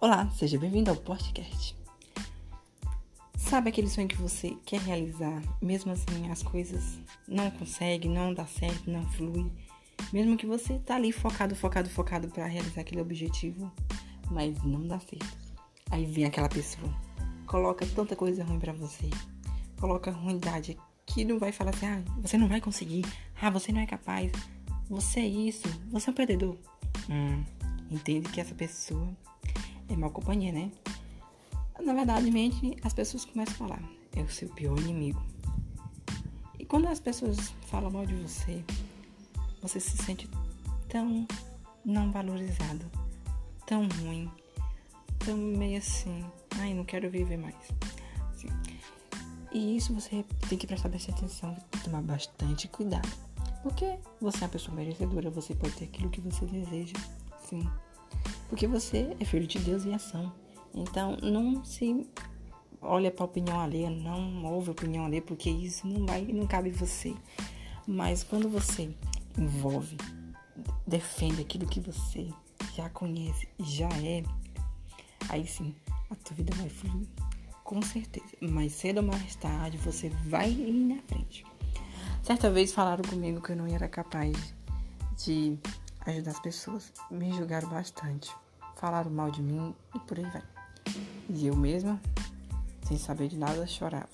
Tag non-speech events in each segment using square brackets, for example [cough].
Olá, seja bem-vindo ao podcast. Sabe aquele sonho que você quer realizar, mesmo assim as coisas não conseguem, não dá certo, não flui, mesmo que você tá ali focado, focado, focado para realizar aquele objetivo, mas não dá certo. Aí vem aquela pessoa, coloca tanta coisa ruim para você, coloca ruindade que não vai falar assim, ah, você não vai conseguir, ah, você não é capaz, você é isso, você é um perdedor. Hum, entende que essa pessoa é mal companhia, né? Na verdade, mente, as pessoas começam a falar, é o seu pior inimigo. E quando as pessoas falam mal de você, você se sente tão não valorizado, tão ruim, tão meio assim, ai, não quero viver mais. Assim. E isso você tem que prestar bastante atenção, tomar bastante cuidado. Porque você é uma pessoa merecedora, você pode ter aquilo que você deseja, sim. Porque você é filho de Deus em ação. Então, não se olha para a opinião alheia, não ouve a opinião alheia, porque isso não vai, não cabe você. Mas quando você envolve, defende aquilo que você já conhece e já é, aí sim, a tua vida vai fluir. Com certeza. Mais cedo ou mais tarde, você vai ir na frente. Certa vez falaram comigo que eu não era capaz de ajudar as pessoas. Me julgaram bastante. Falaram mal de mim e por aí vai. E eu mesma, sem saber de nada, chorava.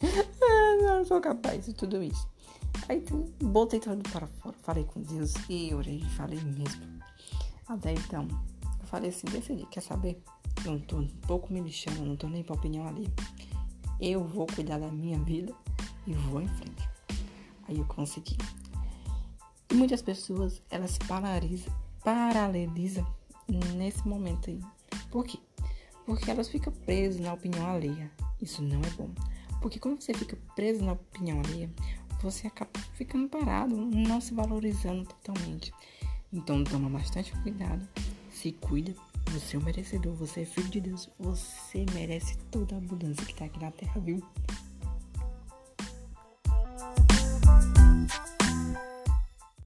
[laughs] não sou capaz de tudo isso. Aí botei tudo para fora. Falei com Deus e orei, falei mesmo. Até então, eu falei assim, decidi, quer saber? Não tô um pouco me lixando, não tô nem pra opinião ali. Eu vou cuidar da minha vida e vou em frente. Aí eu consegui. E muitas pessoas, elas se paralisam, paralisam nesse momento aí. Por quê? Porque elas ficam presas na opinião alheia. Isso não é bom. Porque quando você fica preso na opinião alheia, você acaba ficando parado, não se valorizando totalmente. Então toma bastante cuidado, se cuida. Você é um merecedor, você é filho de Deus, você merece toda a abundância que está aqui na terra, viu?